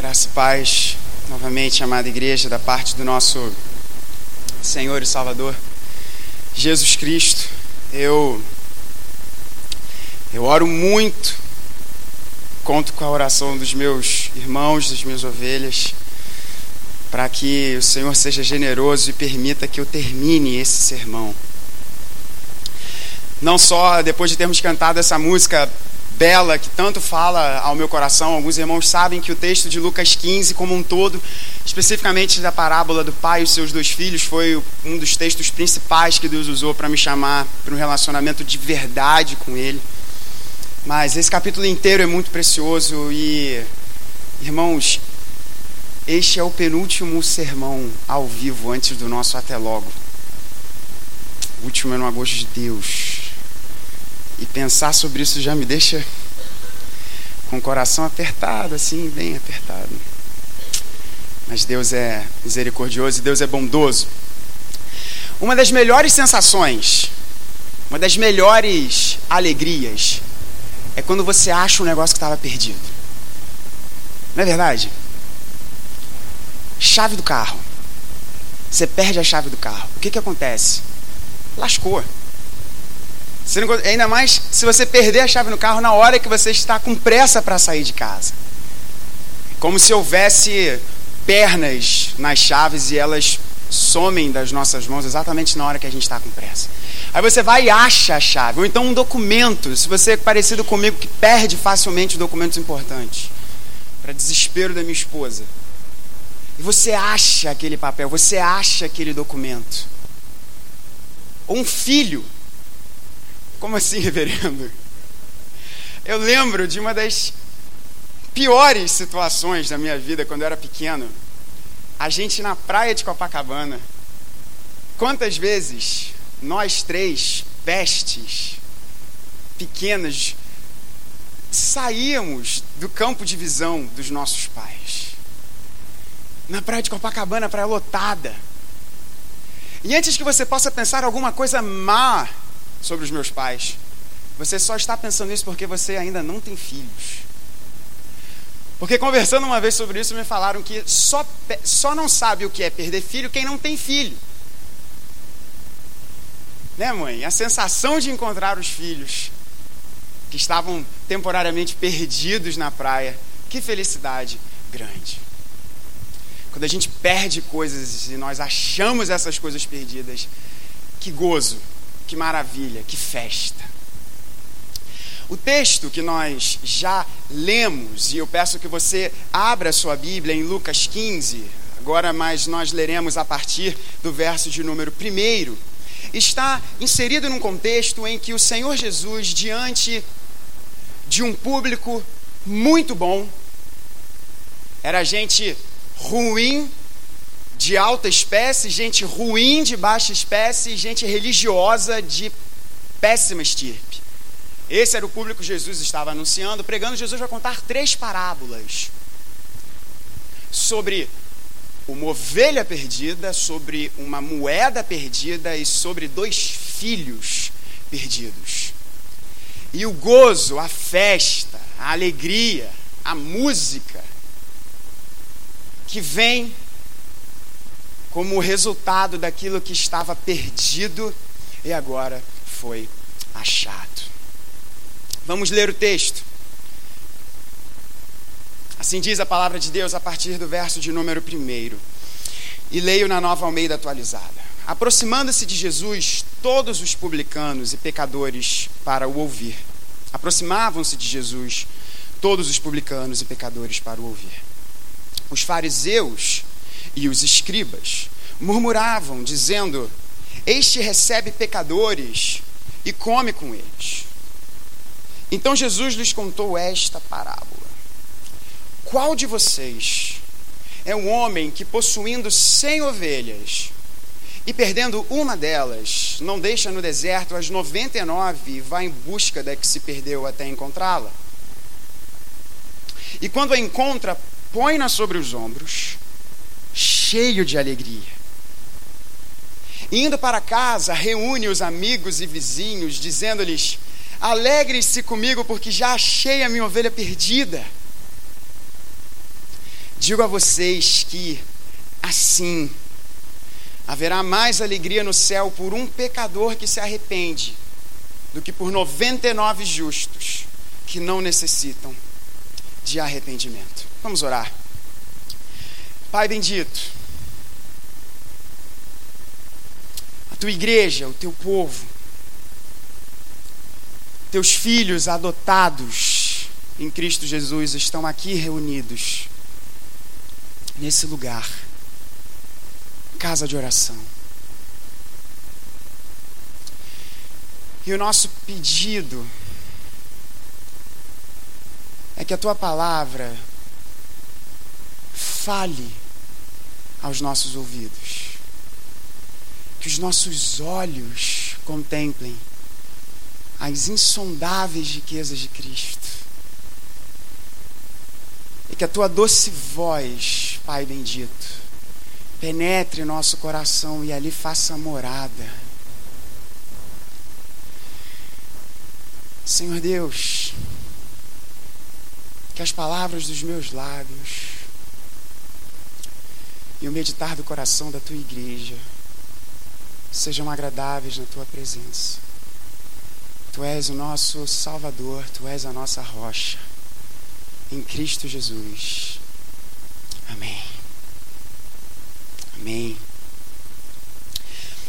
Graça e paz, novamente, amada igreja, da parte do nosso Senhor e Salvador, Jesus Cristo. Eu, eu oro muito, conto com a oração dos meus irmãos, das minhas ovelhas, para que o Senhor seja generoso e permita que eu termine esse sermão. Não só depois de termos cantado essa música bela que tanto fala ao meu coração. Alguns irmãos sabem que o texto de Lucas 15, como um todo, especificamente da parábola do pai e os seus dois filhos, foi um dos textos principais que Deus usou para me chamar para um relacionamento de verdade com Ele. Mas esse capítulo inteiro é muito precioso e, irmãos, este é o penúltimo sermão ao vivo antes do nosso até logo. O último é no agosto de Deus. E pensar sobre isso já me deixa com o coração apertado, assim, bem apertado. Mas Deus é misericordioso e Deus é bondoso. Uma das melhores sensações, uma das melhores alegrias, é quando você acha um negócio que estava perdido. Não é verdade? Chave do carro. Você perde a chave do carro. O que, que acontece? Lascou. Ainda mais se você perder a chave no carro na hora que você está com pressa para sair de casa. Como se houvesse pernas nas chaves e elas somem das nossas mãos exatamente na hora que a gente está com pressa. Aí você vai e acha a chave, ou então um documento, se você é parecido comigo que perde facilmente documentos importantes, para desespero da minha esposa. E você acha aquele papel, você acha aquele documento. Ou um filho como assim, reverendo? Eu lembro de uma das piores situações da minha vida quando eu era pequeno. A gente na praia de Copacabana. Quantas vezes nós três, pestes, pequenas, saíamos do campo de visão dos nossos pais? Na praia de Copacabana, praia lotada. E antes que você possa pensar alguma coisa má sobre os meus pais. Você só está pensando isso porque você ainda não tem filhos. Porque conversando uma vez sobre isso, me falaram que só, só não sabe o que é perder filho quem não tem filho. Né, mãe? A sensação de encontrar os filhos que estavam temporariamente perdidos na praia. Que felicidade grande. Quando a gente perde coisas e nós achamos essas coisas perdidas, que gozo que maravilha, que festa. O texto que nós já lemos, e eu peço que você abra sua Bíblia em Lucas 15, agora mas nós leremos a partir do verso de número 1, está inserido num contexto em que o Senhor Jesus, diante de um público muito bom, era gente ruim, de alta espécie, gente ruim de baixa espécie, gente religiosa de péssima estirpe. Esse era o público que Jesus estava anunciando, pregando. Jesus vai contar três parábolas sobre uma ovelha perdida, sobre uma moeda perdida e sobre dois filhos perdidos. E o gozo, a festa, a alegria, a música que vem como resultado daquilo que estava perdido e agora foi achado. Vamos ler o texto. Assim diz a palavra de Deus a partir do verso de número 1. E leio na nova Almeida atualizada. Aproximando-se de Jesus, todos os publicanos e pecadores para o ouvir. Aproximavam-se de Jesus, todos os publicanos e pecadores para o ouvir. Os fariseus e os escribas murmuravam, dizendo: Este recebe pecadores e come com eles. Então Jesus lhes contou esta parábola: Qual de vocês é um homem que, possuindo cem ovelhas e perdendo uma delas, não deixa no deserto as noventa e nove e vai em busca da que se perdeu até encontrá-la? E quando a encontra, põe-na sobre os ombros cheio de alegria. Indo para casa, reúne os amigos e vizinhos, dizendo-lhes: Alegre-se comigo, porque já achei a minha ovelha perdida. Digo a vocês que, assim, haverá mais alegria no céu por um pecador que se arrepende do que por 99 justos que não necessitam de arrependimento. Vamos orar. Pai bendito, a tua igreja, o teu povo, teus filhos adotados em Cristo Jesus estão aqui reunidos nesse lugar, casa de oração. E o nosso pedido é que a tua palavra fale aos nossos ouvidos, que os nossos olhos contemplem as insondáveis riquezas de Cristo, e que a tua doce voz, Pai bendito, penetre nosso coração e ali faça morada. Senhor Deus, que as palavras dos meus lábios e o meditar do coração da tua igreja sejam agradáveis na tua presença. Tu és o nosso Salvador, tu és a nossa rocha. Em Cristo Jesus. Amém. Amém.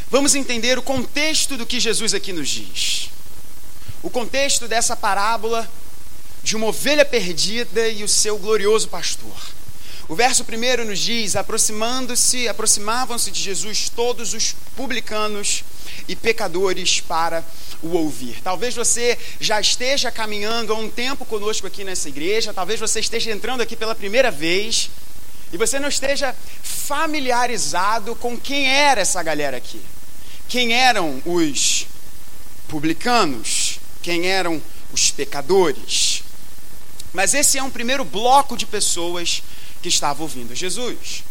Vamos entender o contexto do que Jesus aqui nos diz. O contexto dessa parábola de uma ovelha perdida e o seu glorioso pastor. O verso primeiro nos diz: aproximando-se, aproximavam-se de Jesus todos os publicanos e pecadores para o ouvir. Talvez você já esteja caminhando há um tempo conosco aqui nessa igreja, talvez você esteja entrando aqui pela primeira vez e você não esteja familiarizado com quem era essa galera aqui. Quem eram os publicanos? Quem eram os pecadores? Mas esse é um primeiro bloco de pessoas que estavam ouvindo Jesus.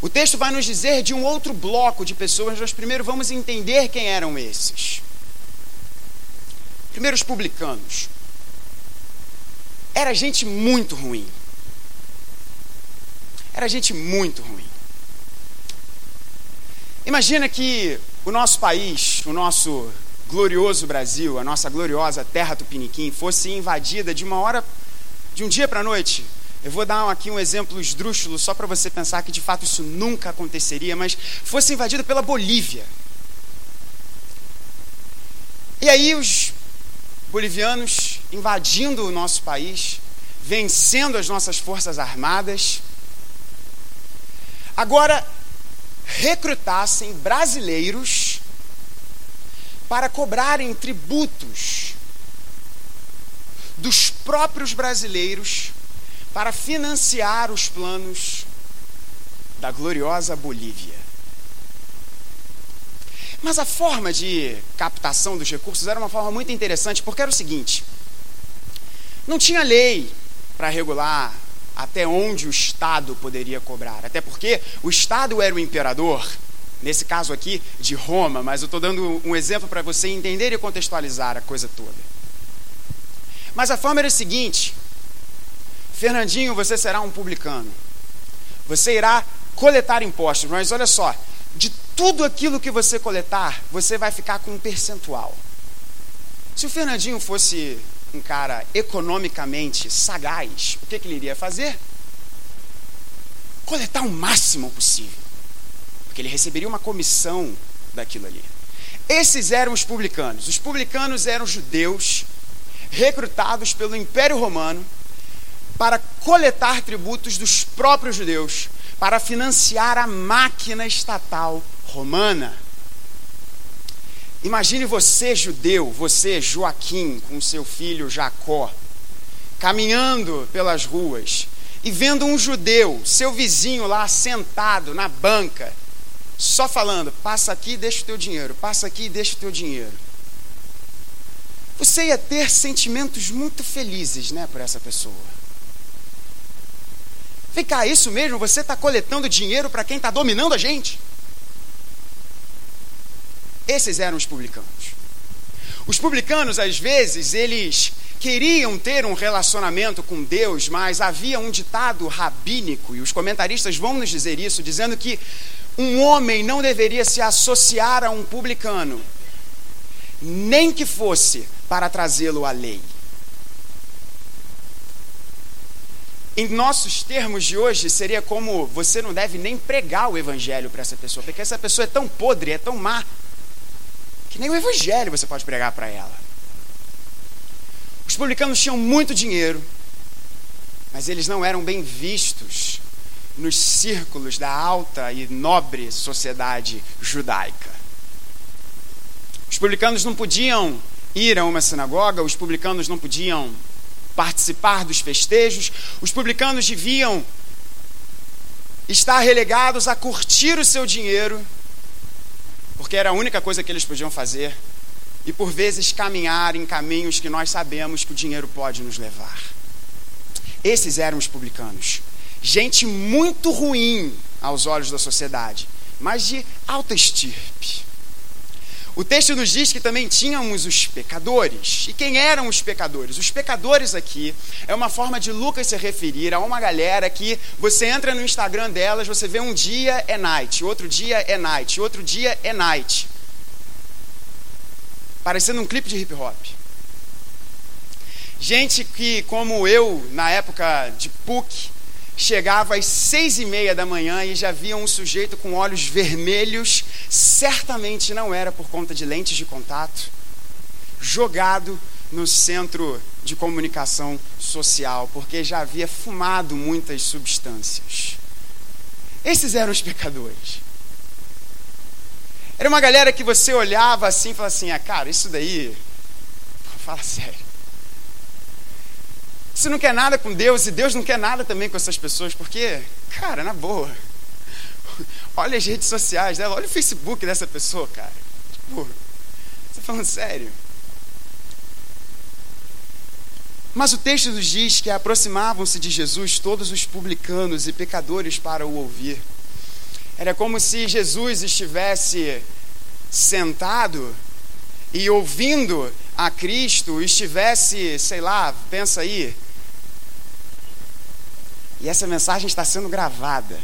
O texto vai nos dizer de um outro bloco de pessoas, nós primeiro vamos entender quem eram esses. Primeiro, os publicanos. Era gente muito ruim. Era gente muito ruim. Imagina que o nosso país, o nosso glorioso Brasil, a nossa gloriosa terra tupiniquim, fosse invadida de uma hora, de um dia para a noite. Eu vou dar aqui um exemplo esdrúxulo, só para você pensar que de fato isso nunca aconteceria, mas fosse invadida pela Bolívia. E aí os bolivianos invadindo o nosso país, vencendo as nossas forças armadas, agora recrutassem brasileiros para cobrarem tributos dos próprios brasileiros para financiar os planos da gloriosa Bolívia. Mas a forma de captação dos recursos era uma forma muito interessante, porque era o seguinte: não tinha lei para regular até onde o Estado poderia cobrar. Até porque o Estado era o imperador, nesse caso aqui de Roma, mas eu estou dando um exemplo para você entender e contextualizar a coisa toda. Mas a forma era a seguinte: Fernandinho, você será um publicano. Você irá coletar impostos, mas olha só, de tudo aquilo que você coletar, você vai ficar com um percentual. Se o Fernandinho fosse um cara economicamente sagaz, o que, que ele iria fazer? Coletar o máximo possível. Porque ele receberia uma comissão daquilo ali. Esses eram os publicanos. Os publicanos eram judeus recrutados pelo Império Romano para coletar tributos dos próprios judeus, para financiar a máquina estatal romana. Imagine você, judeu, você, Joaquim, com seu filho Jacó, caminhando pelas ruas e vendo um judeu, seu vizinho lá sentado na banca, só falando: passa aqui e deixa o teu dinheiro, passa aqui e deixa o teu dinheiro. Você ia ter sentimentos muito felizes, né, por essa pessoa. Vem cá, isso mesmo? Você está coletando dinheiro para quem está dominando a gente? Esses eram os publicanos. Os publicanos, às vezes, eles queriam ter um relacionamento com Deus, mas havia um ditado rabínico, e os comentaristas vão nos dizer isso, dizendo que um homem não deveria se associar a um publicano, nem que fosse para trazê-lo à lei. Em nossos termos de hoje, seria como você não deve nem pregar o evangelho para essa pessoa, porque essa pessoa é tão podre, é tão má, que nem o evangelho você pode pregar para ela. Os publicanos tinham muito dinheiro, mas eles não eram bem vistos nos círculos da alta e nobre sociedade judaica. Os publicanos não podiam ir a uma sinagoga, os publicanos não podiam participar dos festejos, os publicanos deviam estar relegados a curtir o seu dinheiro, porque era a única coisa que eles podiam fazer, e por vezes caminhar em caminhos que nós sabemos que o dinheiro pode nos levar. Esses eram os publicanos gente muito ruim aos olhos da sociedade, mas de alta estirpe. O texto nos diz que também tínhamos os pecadores. E quem eram os pecadores? Os pecadores aqui é uma forma de Lucas se referir a uma galera que você entra no Instagram delas, você vê um dia é night, outro dia é night, outro dia é night. Parecendo um clipe de hip hop. Gente que, como eu, na época de PUC, chegava às seis e meia da manhã e já via um sujeito com olhos vermelhos, certamente não era por conta de lentes de contato, jogado no centro de comunicação social, porque já havia fumado muitas substâncias. Esses eram os pecadores. Era uma galera que você olhava assim e falava assim: ah, cara, isso daí. Fala sério. Você não quer nada com Deus e Deus não quer nada também com essas pessoas, porque, cara, na boa. Olha as redes sociais dela, olha o Facebook dessa pessoa, cara. Tipo, você falando sério? Mas o texto nos diz que aproximavam-se de Jesus todos os publicanos e pecadores para o ouvir. Era como se Jesus estivesse sentado e ouvindo a Cristo, estivesse, sei lá, pensa aí, e essa mensagem está sendo gravada.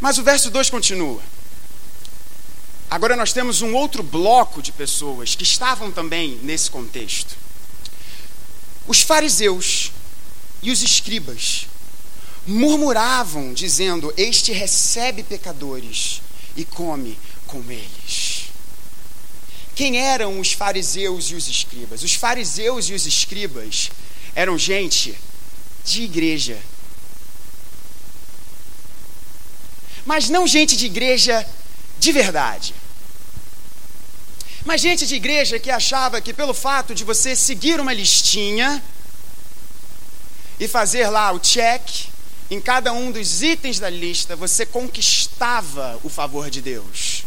Mas o verso 2 continua. Agora nós temos um outro bloco de pessoas que estavam também nesse contexto. Os fariseus e os escribas murmuravam, dizendo: Este recebe pecadores e come com eles. Quem eram os fariseus e os escribas? Os fariseus e os escribas eram gente de igreja. Mas não gente de igreja de verdade. Mas gente de igreja que achava que pelo fato de você seguir uma listinha e fazer lá o check em cada um dos itens da lista, você conquistava o favor de Deus.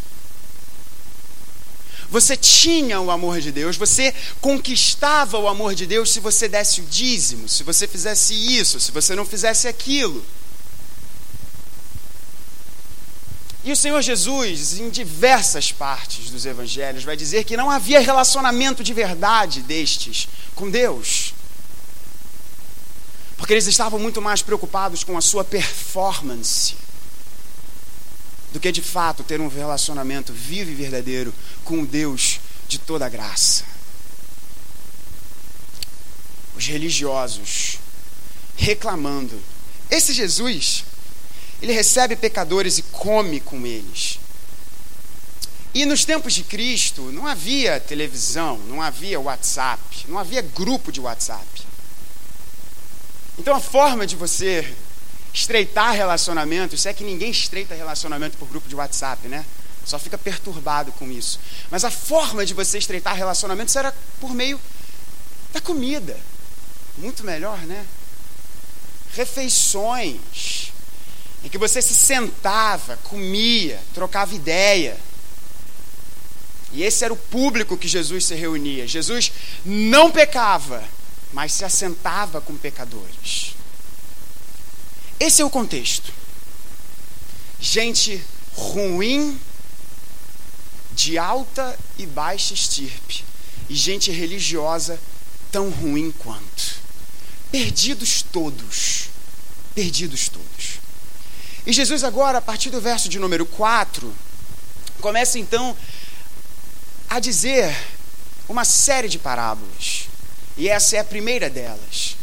Você tinha o amor de Deus, você conquistava o amor de Deus se você desse o dízimo, se você fizesse isso, se você não fizesse aquilo. E o Senhor Jesus, em diversas partes dos evangelhos, vai dizer que não havia relacionamento de verdade destes com Deus. Porque eles estavam muito mais preocupados com a sua performance do que de fato ter um relacionamento vivo e verdadeiro com o Deus de toda graça. Os religiosos reclamando. Esse Jesus, ele recebe pecadores e come com eles. E nos tempos de Cristo não havia televisão, não havia WhatsApp, não havia grupo de WhatsApp. Então a forma de você estreitar relacionamento, isso é que ninguém estreita relacionamento por grupo de WhatsApp, né? Só fica perturbado com isso. Mas a forma de você estreitar relacionamentos era por meio da comida. Muito melhor, né? Refeições em que você se sentava, comia, trocava ideia. E esse era o público que Jesus se reunia. Jesus não pecava, mas se assentava com pecadores. Esse é o contexto. Gente ruim de alta e baixa estirpe, e gente religiosa tão ruim quanto. Perdidos todos. Perdidos todos. E Jesus, agora, a partir do verso de número 4, começa então a dizer uma série de parábolas. E essa é a primeira delas.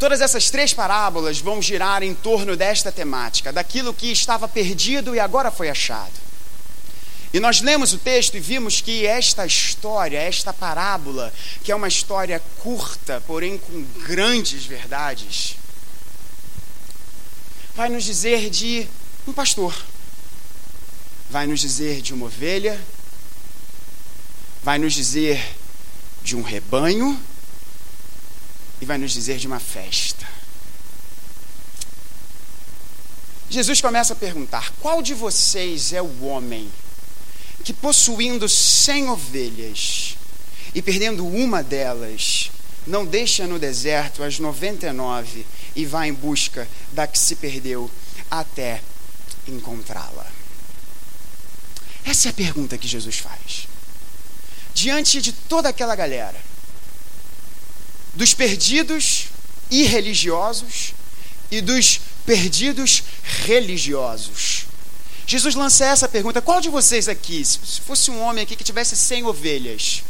Todas essas três parábolas vão girar em torno desta temática, daquilo que estava perdido e agora foi achado. E nós lemos o texto e vimos que esta história, esta parábola, que é uma história curta, porém com grandes verdades, vai nos dizer de um pastor, vai nos dizer de uma ovelha, vai nos dizer de um rebanho e vai nos dizer de uma festa. Jesus começa a perguntar: qual de vocês é o homem que, possuindo cem ovelhas e perdendo uma delas, não deixa no deserto as noventa e nove e vai em busca da que se perdeu até encontrá-la? Essa é a pergunta que Jesus faz. Diante de toda aquela galera, dos perdidos irreligiosos e dos perdidos religiosos. Jesus lança essa pergunta: qual de vocês aqui, se fosse um homem aqui que tivesse 100 ovelhas,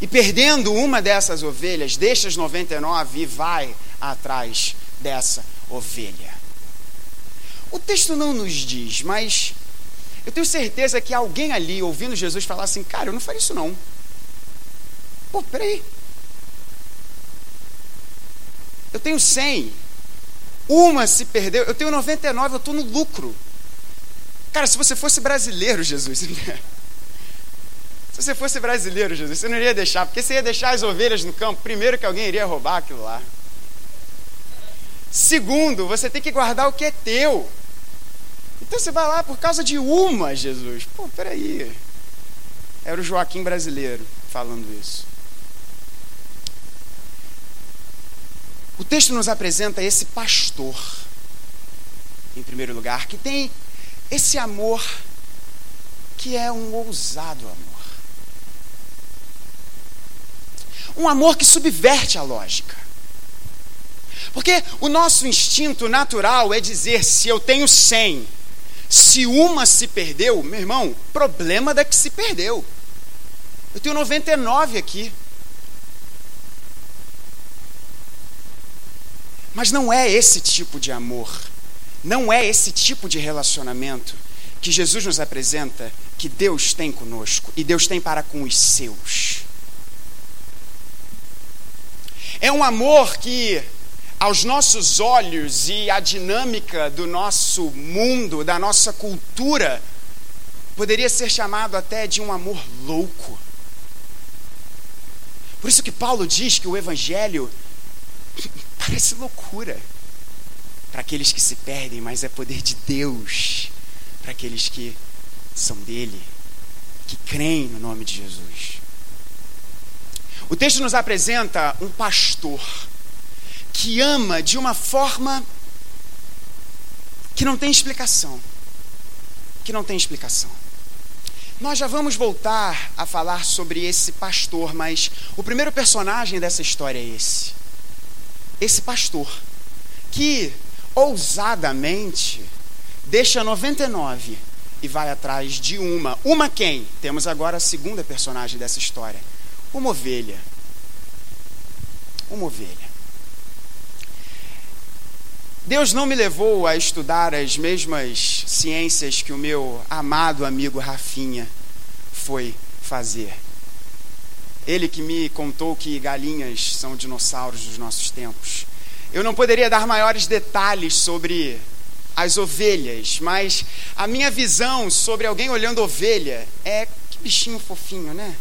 e perdendo uma dessas ovelhas, deixa as 99 e vai atrás dessa ovelha? O texto não nos diz, mas eu tenho certeza que alguém ali, ouvindo Jesus falar assim, cara, eu não faria isso não. Pô, peraí. Eu tenho 100. Uma se perdeu. Eu tenho 99, eu estou no lucro. Cara, se você fosse brasileiro, Jesus. se você fosse brasileiro, Jesus, você não iria deixar. Porque você ia deixar as ovelhas no campo. Primeiro que alguém iria roubar aquilo lá. Segundo, você tem que guardar o que é teu. Então você vai lá por causa de uma, Jesus. Pô, peraí. Era o Joaquim brasileiro falando isso. O texto nos apresenta esse pastor, em primeiro lugar, que tem esse amor que é um ousado amor. Um amor que subverte a lógica. Porque o nosso instinto natural é dizer: se eu tenho 100 se uma se perdeu, meu irmão, problema da que se perdeu. Eu tenho 99 aqui. Mas não é esse tipo de amor, não é esse tipo de relacionamento que Jesus nos apresenta que Deus tem conosco e Deus tem para com os seus. É um amor que aos nossos olhos e a dinâmica do nosso mundo, da nossa cultura, poderia ser chamado até de um amor louco. Por isso que Paulo diz que o Evangelho parece loucura para aqueles que se perdem, mas é poder de Deus para aqueles que são dele, que creem no nome de Jesus. O texto nos apresenta um pastor que ama de uma forma que não tem explicação. Que não tem explicação. Nós já vamos voltar a falar sobre esse pastor, mas o primeiro personagem dessa história é esse. Esse pastor que ousadamente deixa 99 e vai atrás de uma. Uma quem? Temos agora a segunda personagem dessa história. Uma ovelha. Uma ovelha. Deus não me levou a estudar as mesmas ciências que o meu amado amigo Rafinha foi fazer. Ele que me contou que galinhas são dinossauros dos nossos tempos. Eu não poderia dar maiores detalhes sobre as ovelhas, mas a minha visão sobre alguém olhando ovelha é que bichinho fofinho, né?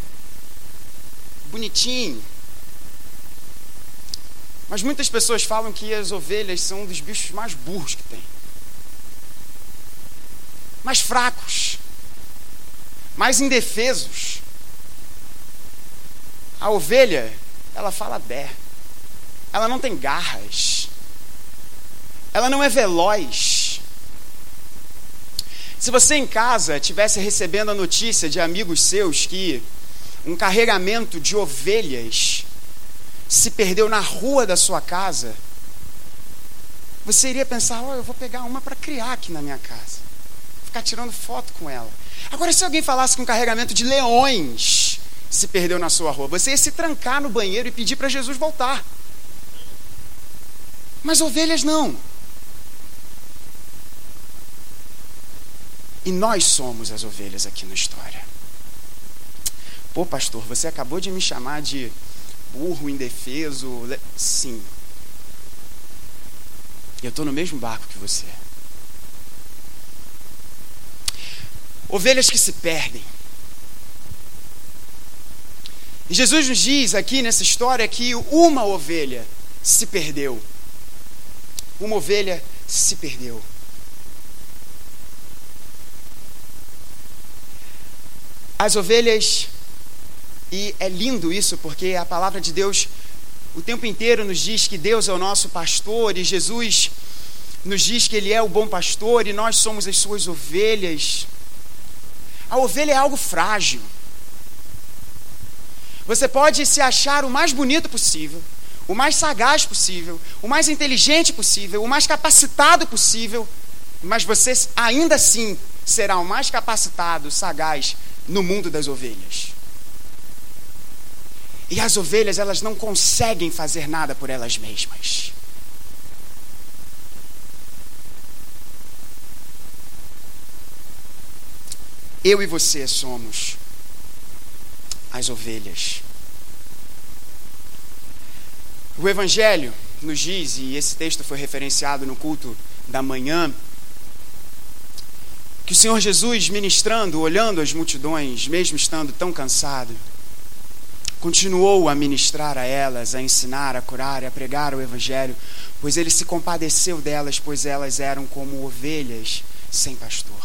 Bonitinho, mas muitas pessoas falam que as ovelhas são um dos bichos mais burros que tem. Mais fracos. Mais indefesos. A ovelha, ela fala bé. Ela não tem garras. Ela não é veloz. Se você em casa tivesse recebendo a notícia de amigos seus que um carregamento de ovelhas se perdeu na rua da sua casa, você iria pensar: oh, eu vou pegar uma para criar aqui na minha casa, ficar tirando foto com ela. Agora, se alguém falasse que um carregamento de leões se perdeu na sua rua, você ia se trancar no banheiro e pedir para Jesus voltar. Mas ovelhas não. E nós somos as ovelhas aqui na história. Pô, pastor, você acabou de me chamar de burro, indefeso. Sim. Eu estou no mesmo barco que você. Ovelhas que se perdem. E Jesus nos diz aqui nessa história que uma ovelha se perdeu. Uma ovelha se perdeu. As ovelhas, e é lindo isso, porque a palavra de Deus o tempo inteiro nos diz que Deus é o nosso pastor e Jesus nos diz que Ele é o bom pastor e nós somos as suas ovelhas. A ovelha é algo frágil. Você pode se achar o mais bonito possível, o mais sagaz possível, o mais inteligente possível, o mais capacitado possível, mas você ainda assim será o mais capacitado, sagaz no mundo das ovelhas. E as ovelhas, elas não conseguem fazer nada por elas mesmas. Eu e você somos as ovelhas. O Evangelho nos diz, e esse texto foi referenciado no culto da manhã, que o Senhor Jesus, ministrando, olhando as multidões, mesmo estando tão cansado, continuou a ministrar a elas, a ensinar, a curar, a pregar o Evangelho, pois ele se compadeceu delas, pois elas eram como ovelhas sem pastor.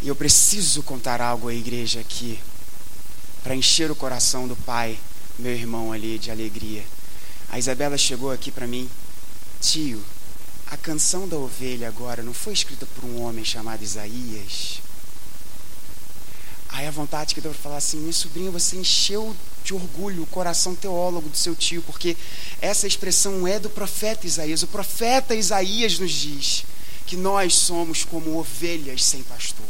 E eu preciso contar algo à igreja aqui, para encher o coração do pai, meu irmão ali, de alegria. A Isabela chegou aqui para mim, tio, a canção da ovelha agora não foi escrita por um homem chamado Isaías? Aí a vontade que deu para falar assim, minha sobrinha, você encheu de orgulho o coração teólogo do seu tio, porque essa expressão é do profeta Isaías. O profeta Isaías nos diz que nós somos como ovelhas sem pastor.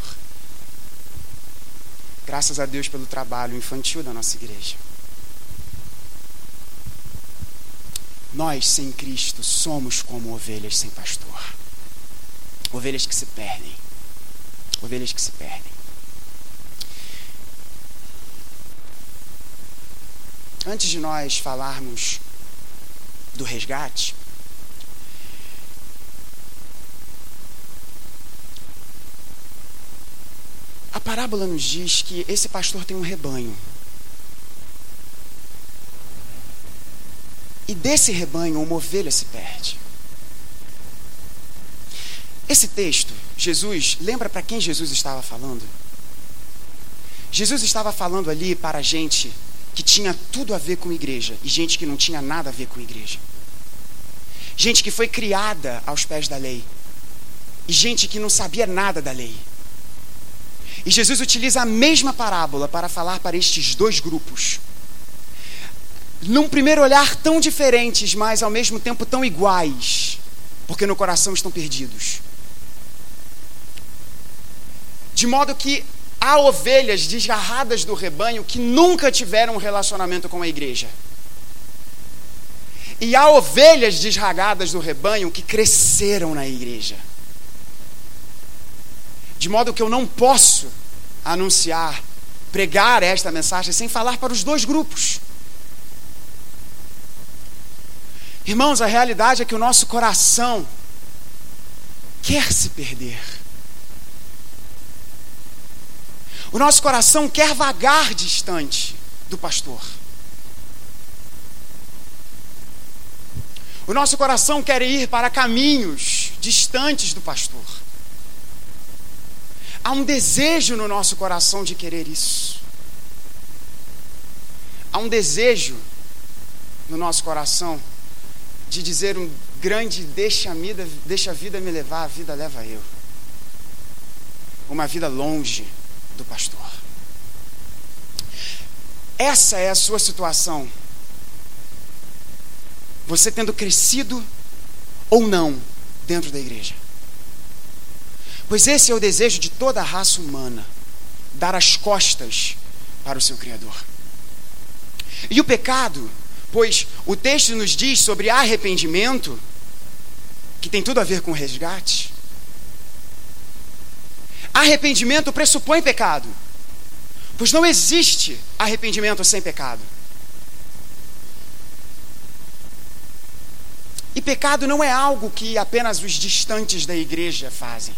Graças a Deus pelo trabalho infantil da nossa igreja. Nós, sem Cristo, somos como ovelhas sem pastor. Ovelhas que se perdem. Ovelhas que se perdem. Antes de nós falarmos do resgate, a parábola nos diz que esse pastor tem um rebanho. E desse rebanho uma ovelha se perde. Esse texto, Jesus, lembra para quem Jesus estava falando? Jesus estava falando ali para a gente que tinha tudo a ver com igreja e gente que não tinha nada a ver com igreja. Gente que foi criada aos pés da lei e gente que não sabia nada da lei. E Jesus utiliza a mesma parábola para falar para estes dois grupos. Num primeiro olhar tão diferentes, mas ao mesmo tempo tão iguais, porque no coração estão perdidos. De modo que há ovelhas desgarradas do rebanho que nunca tiveram um relacionamento com a igreja. E há ovelhas desragadas do rebanho que cresceram na igreja. De modo que eu não posso anunciar, pregar esta mensagem sem falar para os dois grupos. Irmãos, a realidade é que o nosso coração quer se perder. O nosso coração quer vagar distante do pastor. O nosso coração quer ir para caminhos distantes do pastor. Há um desejo no nosso coração de querer isso. Há um desejo no nosso coração de dizer um grande deixa a, vida, deixa a vida me levar, a vida leva eu. Uma vida longe do pastor. Essa é a sua situação. Você tendo crescido ou não dentro da igreja. Pois esse é o desejo de toda a raça humana: dar as costas para o seu Criador. E o pecado, pois o texto nos diz sobre arrependimento, que tem tudo a ver com resgate. Arrependimento pressupõe pecado, pois não existe arrependimento sem pecado. E pecado não é algo que apenas os distantes da igreja fazem,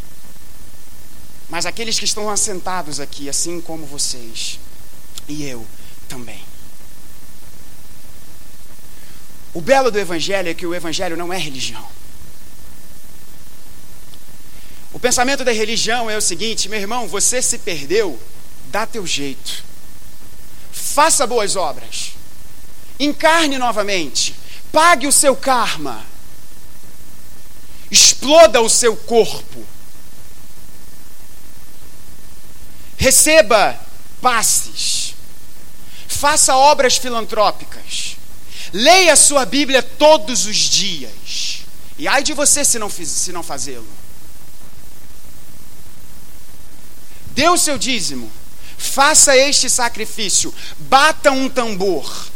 mas aqueles que estão assentados aqui, assim como vocês e eu também. O belo do Evangelho é que o Evangelho não é religião. O pensamento da religião é o seguinte, meu irmão, você se perdeu, dá teu jeito. Faça boas obras. Encarne novamente. Pague o seu karma. Exploda o seu corpo. Receba passes. Faça obras filantrópicas. Leia a sua Bíblia todos os dias. E ai de você se não, se não fazê-lo. Dê o seu dízimo. Faça este sacrifício. Bata um tambor.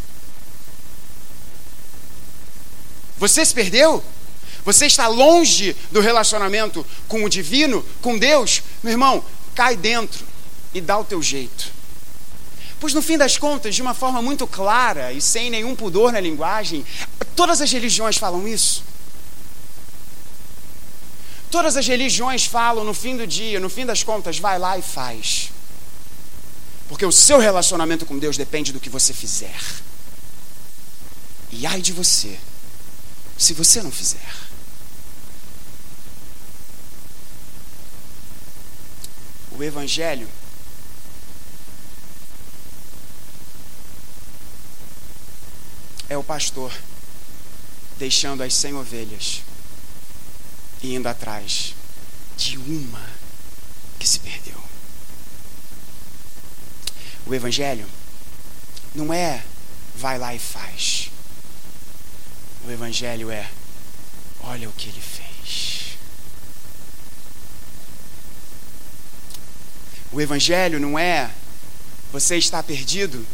Você se perdeu? Você está longe do relacionamento com o divino, com Deus? Meu irmão, cai dentro e dá o teu jeito. Pois no fim das contas, de uma forma muito clara e sem nenhum pudor na linguagem, todas as religiões falam isso. Todas as religiões falam no fim do dia, no fim das contas, vai lá e faz. Porque o seu relacionamento com Deus depende do que você fizer. E ai de você, se você não fizer. O Evangelho é o pastor deixando as cem ovelhas e indo atrás de uma que se perdeu. O Evangelho não é vai lá e faz. O Evangelho é olha o que ele fez. O Evangelho não é você está perdido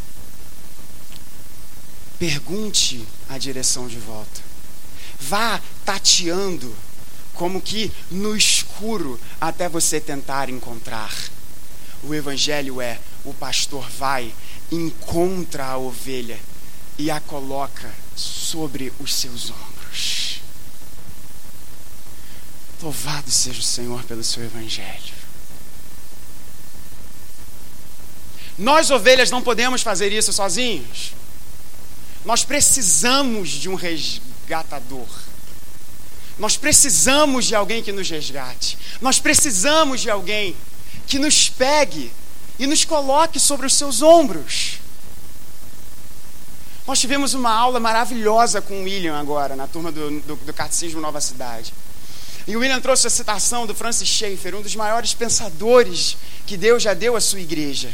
Pergunte a direção de volta. Vá tateando, como que no escuro, até você tentar encontrar. O Evangelho é: o pastor vai, encontra a ovelha e a coloca sobre os seus ombros. Louvado seja o Senhor pelo seu Evangelho. Nós, ovelhas, não podemos fazer isso sozinhos. Nós precisamos de um resgatador. Nós precisamos de alguém que nos resgate. Nós precisamos de alguém que nos pegue e nos coloque sobre os seus ombros. Nós tivemos uma aula maravilhosa com o William agora, na turma do, do, do Catecismo Nova Cidade. E o William trouxe a citação do Francis Schaeffer, um dos maiores pensadores que Deus já deu à sua igreja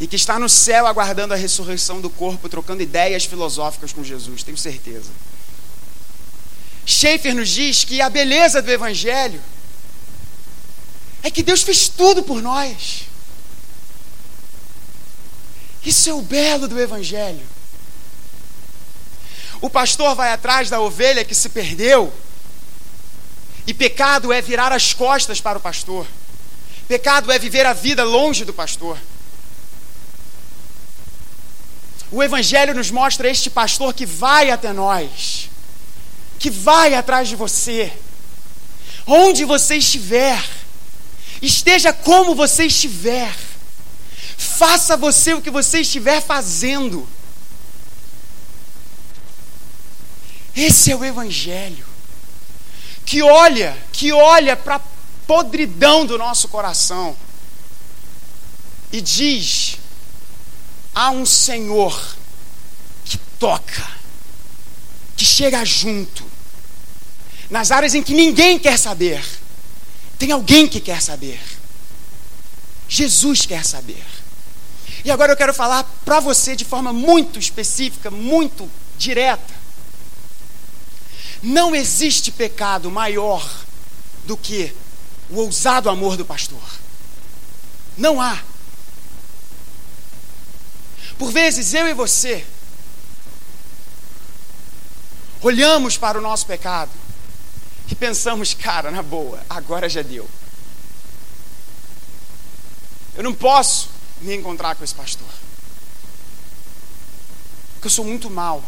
e que está no céu aguardando a ressurreição do corpo, trocando ideias filosóficas com Jesus, tenho certeza. Schaefer nos diz que a beleza do Evangelho é que Deus fez tudo por nós. Isso é o belo do Evangelho. O pastor vai atrás da ovelha que se perdeu, e pecado é virar as costas para o pastor, pecado é viver a vida longe do pastor. O Evangelho nos mostra este pastor que vai até nós, que vai atrás de você, onde você estiver, esteja como você estiver, faça você o que você estiver fazendo. Esse é o Evangelho que olha, que olha para a podridão do nosso coração e diz: há um Senhor que toca, que chega junto, nas áreas em que ninguém quer saber, tem alguém que quer saber. Jesus quer saber. E agora eu quero falar para você de forma muito específica, muito direta. Não existe pecado maior do que o ousado amor do pastor. Não há. Por vezes eu e você olhamos para o nosso pecado e pensamos, cara, na boa, agora já deu. Eu não posso me encontrar com esse pastor. Porque eu sou muito mal.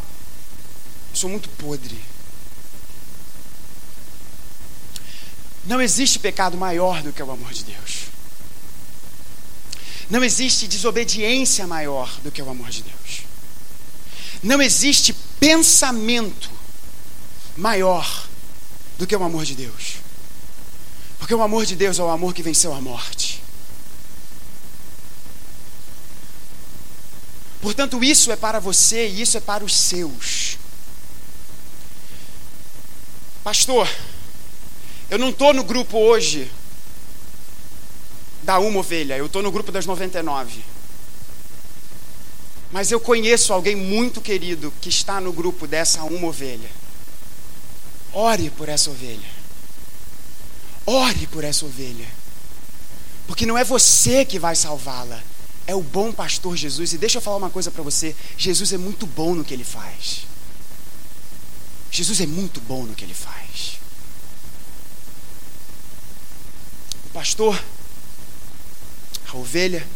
Eu sou muito podre. Não existe pecado maior do que o amor de Deus. Não existe desobediência maior do que o amor de Deus. Não existe pensamento maior do que o amor de Deus. Porque o amor de Deus é o amor que venceu a morte. Portanto, isso é para você e isso é para os seus. Pastor, eu não estou no grupo hoje da uma ovelha, eu estou no grupo das 99. Mas eu conheço alguém muito querido que está no grupo dessa uma ovelha. Ore por essa ovelha. Ore por essa ovelha. Porque não é você que vai salvá-la, é o bom pastor Jesus. E deixa eu falar uma coisa para você: Jesus é muito bom no que ele faz. Jesus é muito bom no que ele faz. O pastor, a ovelha,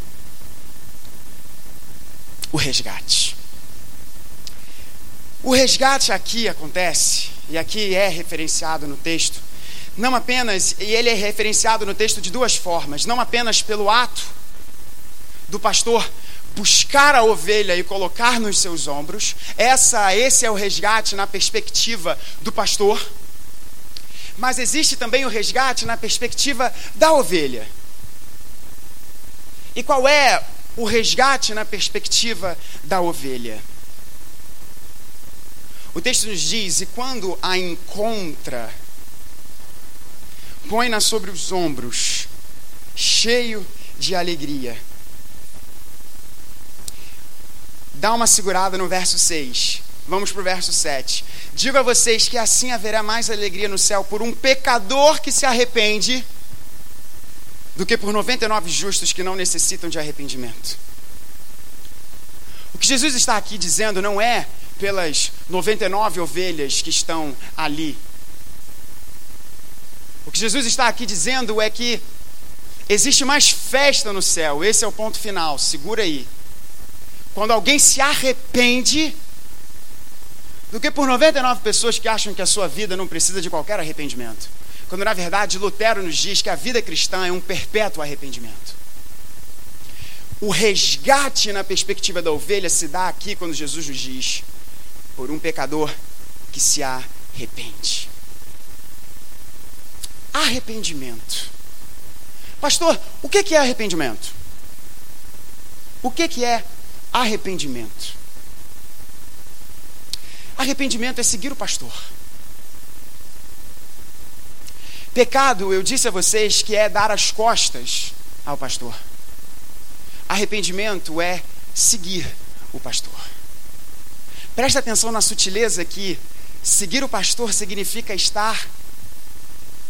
o resgate. O resgate aqui acontece, e aqui é referenciado no texto, não apenas, e ele é referenciado no texto de duas formas, não apenas pelo ato do pastor buscar a ovelha e colocar nos seus ombros. Essa, esse é o resgate na perspectiva do pastor. Mas existe também o resgate na perspectiva da ovelha. E qual é o resgate na perspectiva da ovelha? O texto nos diz: e quando a encontra, põe-na sobre os ombros, cheio de alegria Dá uma segurada no verso 6. Vamos para o verso 7. Digo a vocês que assim haverá mais alegria no céu por um pecador que se arrepende do que por 99 justos que não necessitam de arrependimento. O que Jesus está aqui dizendo não é pelas 99 ovelhas que estão ali. O que Jesus está aqui dizendo é que existe mais festa no céu. Esse é o ponto final. Segura aí quando alguém se arrepende, do que por 99 pessoas que acham que a sua vida não precisa de qualquer arrependimento. Quando na verdade Lutero nos diz que a vida cristã é um perpétuo arrependimento. O resgate na perspectiva da ovelha se dá aqui quando Jesus nos diz: por um pecador que se arrepende. Arrependimento. Pastor, o que é arrependimento? O que é arrependimento. Arrependimento é seguir o pastor. Pecado, eu disse a vocês que é dar as costas ao pastor. Arrependimento é seguir o pastor. Presta atenção na sutileza que seguir o pastor significa estar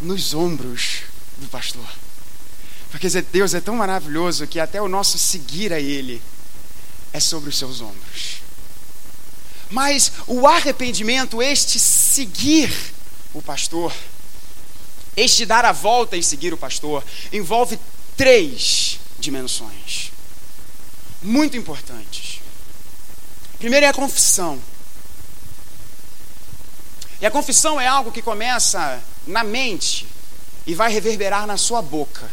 nos ombros do pastor. Porque Deus é tão maravilhoso que até o nosso seguir a Ele é sobre os seus ombros. Mas o arrependimento, este seguir o pastor, este dar a volta e seguir o pastor, envolve três dimensões muito importantes. Primeiro é a confissão. E a confissão é algo que começa na mente e vai reverberar na sua boca.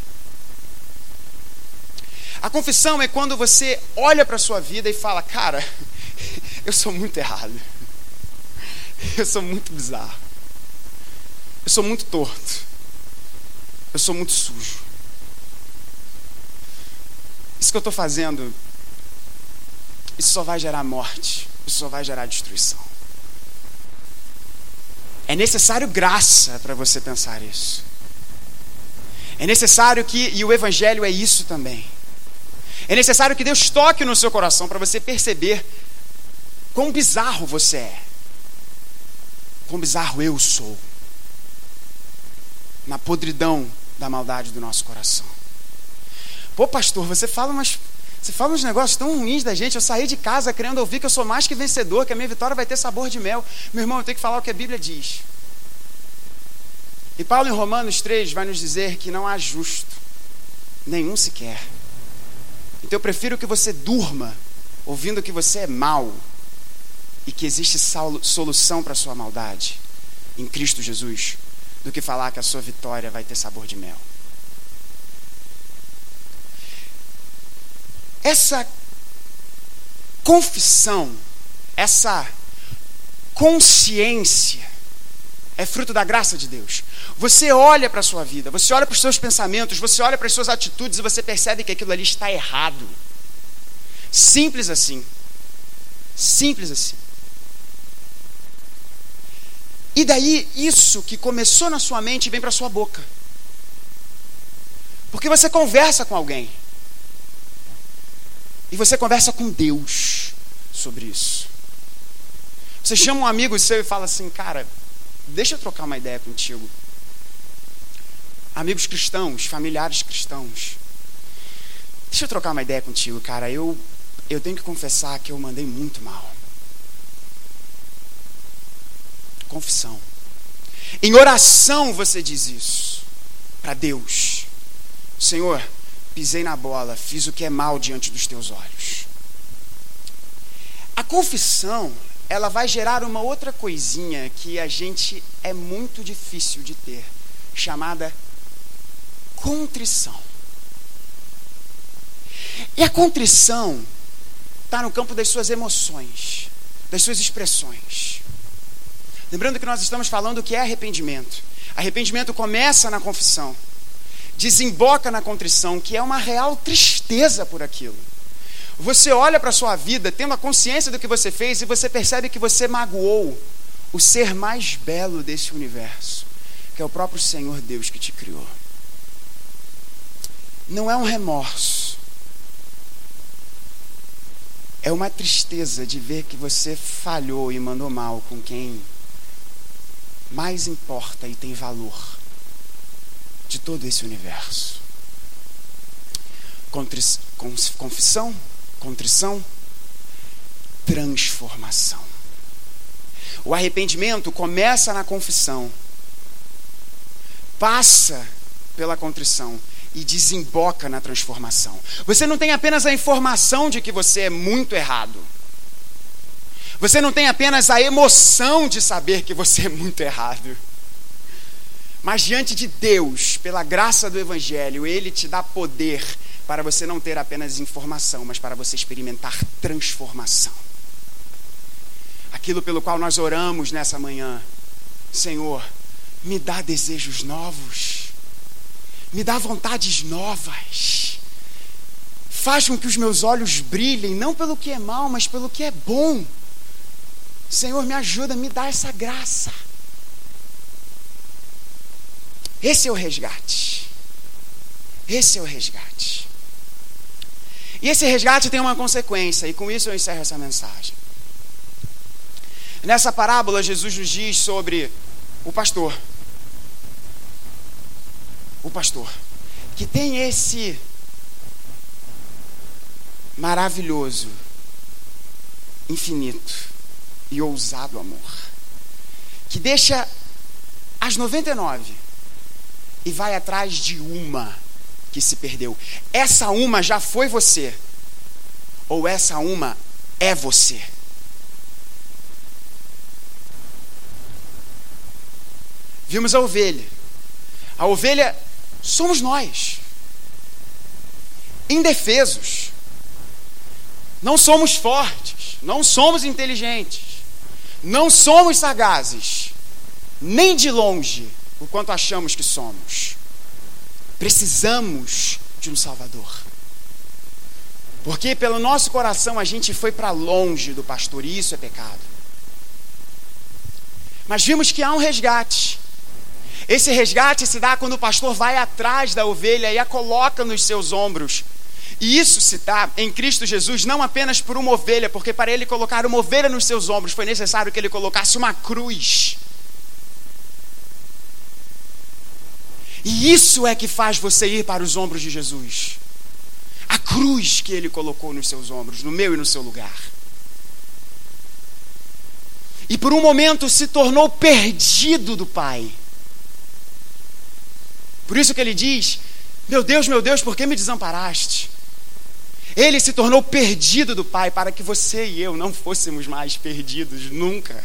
A confissão é quando você olha para a sua vida e fala: Cara, eu sou muito errado. Eu sou muito bizarro. Eu sou muito torto. Eu sou muito sujo. Isso que eu estou fazendo, isso só vai gerar morte. Isso só vai gerar destruição. É necessário graça para você pensar isso. É necessário que, e o Evangelho é isso também. É necessário que Deus toque no seu coração para você perceber quão bizarro você é. Quão bizarro eu sou. Na podridão da maldade do nosso coração. Pô, pastor, você fala umas você fala uns negócios tão ruins da gente. Eu saí de casa querendo ouvir que eu sou mais que vencedor, que a minha vitória vai ter sabor de mel. Meu irmão, eu tenho que falar o que a Bíblia diz. E Paulo, em Romanos 3, vai nos dizer que não há justo, nenhum sequer. Então eu prefiro que você durma ouvindo que você é mau e que existe solução para a sua maldade em Cristo Jesus, do que falar que a sua vitória vai ter sabor de mel. Essa confissão, essa consciência é fruto da graça de Deus. Você olha para a sua vida, você olha para os seus pensamentos, você olha para as suas atitudes e você percebe que aquilo ali está errado. Simples assim. Simples assim. E daí, isso que começou na sua mente vem para a sua boca. Porque você conversa com alguém. E você conversa com Deus sobre isso. Você chama um amigo seu e fala assim, cara, deixa eu trocar uma ideia contigo. Amigos cristãos, familiares cristãos. Deixa eu trocar uma ideia contigo, cara. Eu, eu tenho que confessar que eu mandei muito mal. Confissão. Em oração você diz isso para Deus. Senhor, pisei na bola, fiz o que é mal diante dos teus olhos. A confissão, ela vai gerar uma outra coisinha que a gente é muito difícil de ter, chamada contrição. E a contrição está no campo das suas emoções, das suas expressões. Lembrando que nós estamos falando que é arrependimento. Arrependimento começa na confissão desemboca na contrição, que é uma real tristeza por aquilo. Você olha para a sua vida tendo a consciência do que você fez e você percebe que você magoou o ser mais belo desse universo, que é o próprio Senhor Deus que te criou. Não é um remorso, é uma tristeza de ver que você falhou e mandou mal com quem mais importa e tem valor de todo esse universo. Confissão, contrição, transformação. O arrependimento começa na confissão, passa pela contrição e desemboca na transformação. Você não tem apenas a informação de que você é muito errado. Você não tem apenas a emoção de saber que você é muito errado. Mas diante de Deus, pela graça do Evangelho, Ele te dá poder para você não ter apenas informação, mas para você experimentar transformação. Aquilo pelo qual nós oramos nessa manhã, Senhor, me dá desejos novos, me dá vontades novas, faz com que os meus olhos brilhem, não pelo que é mal, mas pelo que é bom. Senhor, me ajuda, me dá essa graça. Esse é o resgate. Esse é o resgate. E esse resgate tem uma consequência, e com isso eu encerro essa mensagem. Nessa parábola, Jesus nos diz sobre o pastor. O pastor. Que tem esse maravilhoso, infinito e ousado amor. Que deixa as 99 e vai atrás de uma que se perdeu. Essa uma já foi você, ou essa uma é você. Vimos a ovelha. A ovelha somos nós, indefesos. Não somos fortes, não somos inteligentes, não somos sagazes, nem de longe o quanto achamos que somos. Precisamos de um Salvador. Porque pelo nosso coração a gente foi para longe do pastor, e isso é pecado. Mas vimos que há um resgate. Esse resgate se dá quando o pastor vai atrás da ovelha e a coloca nos seus ombros. E isso se dá em Cristo Jesus não apenas por uma ovelha, porque para ele colocar uma ovelha nos seus ombros foi necessário que ele colocasse uma cruz. E isso é que faz você ir para os ombros de Jesus. A cruz que ele colocou nos seus ombros, no meu e no seu lugar. E por um momento se tornou perdido do Pai. Por isso que ele diz: Meu Deus, meu Deus, por que me desamparaste? Ele se tornou perdido do Pai para que você e eu não fôssemos mais perdidos nunca.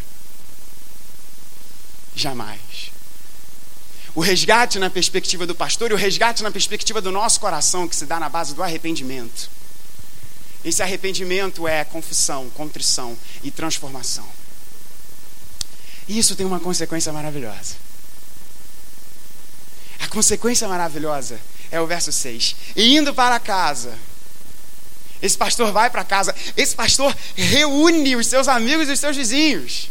Jamais. O resgate na perspectiva do pastor e o resgate na perspectiva do nosso coração, que se dá na base do arrependimento. Esse arrependimento é confissão, contrição e transformação. E isso tem uma consequência maravilhosa. A consequência maravilhosa é o verso 6. E indo para casa, esse pastor vai para casa, esse pastor reúne os seus amigos e os seus vizinhos,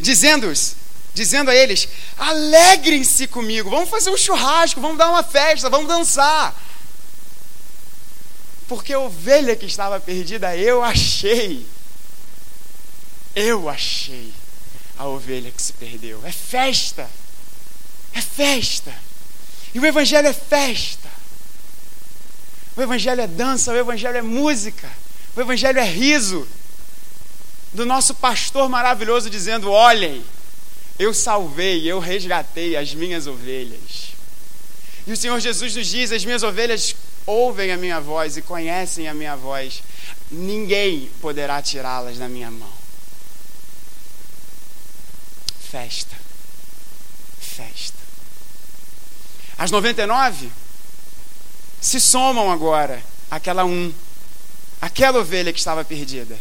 dizendo-os: dizendo a eles: alegrem-se comigo, vamos fazer um churrasco, vamos dar uma festa, vamos dançar. Porque a ovelha que estava perdida eu achei. Eu achei a ovelha que se perdeu. É festa. É festa. E o Evangelho é festa. O Evangelho é dança, o Evangelho é música, o Evangelho é riso. Do nosso pastor maravilhoso dizendo: Olhem, eu salvei, eu resgatei as minhas ovelhas. E o Senhor Jesus nos diz: As minhas ovelhas ouvem a minha voz e conhecem a minha voz. Ninguém poderá tirá-las da minha mão. Festa. Festa. As 99 se somam agora àquela um, aquela ovelha que estava perdida.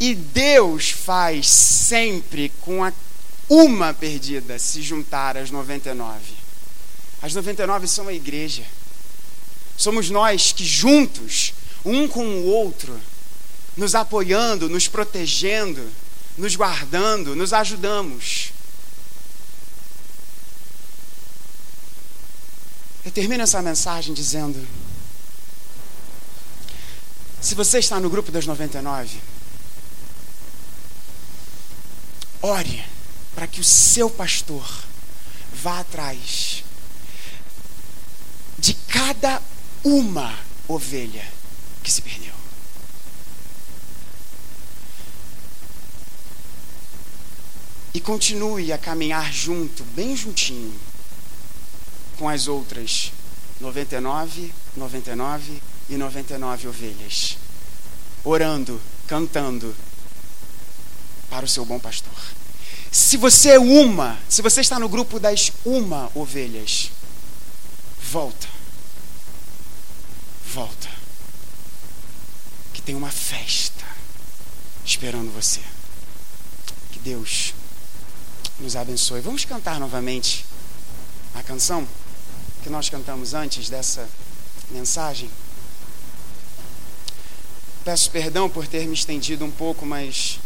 E Deus faz sempre com a uma perdida se juntar às 99. As 99 são a igreja. Somos nós que juntos, um com o outro, nos apoiando, nos protegendo, nos guardando, nos ajudamos. Eu termino essa mensagem dizendo: se você está no grupo das 99, Ore para que o seu pastor vá atrás de cada uma ovelha que se perdeu. E continue a caminhar junto, bem juntinho, com as outras 99, 99 e 99 ovelhas, orando, cantando, para o seu bom pastor. Se você é uma, se você está no grupo das uma ovelhas, volta. Volta. Que tem uma festa esperando você. Que Deus nos abençoe. Vamos cantar novamente a canção que nós cantamos antes dessa mensagem. Peço perdão por ter me estendido um pouco, mas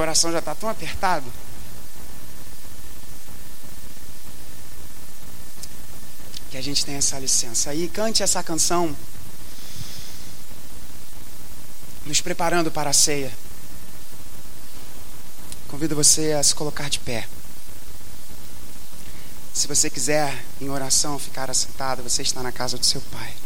coração já está tão apertado. Que a gente tem essa licença. Aí cante essa canção, nos preparando para a ceia. Convido você a se colocar de pé. Se você quiser, em oração, ficar assentado, você está na casa do seu Pai.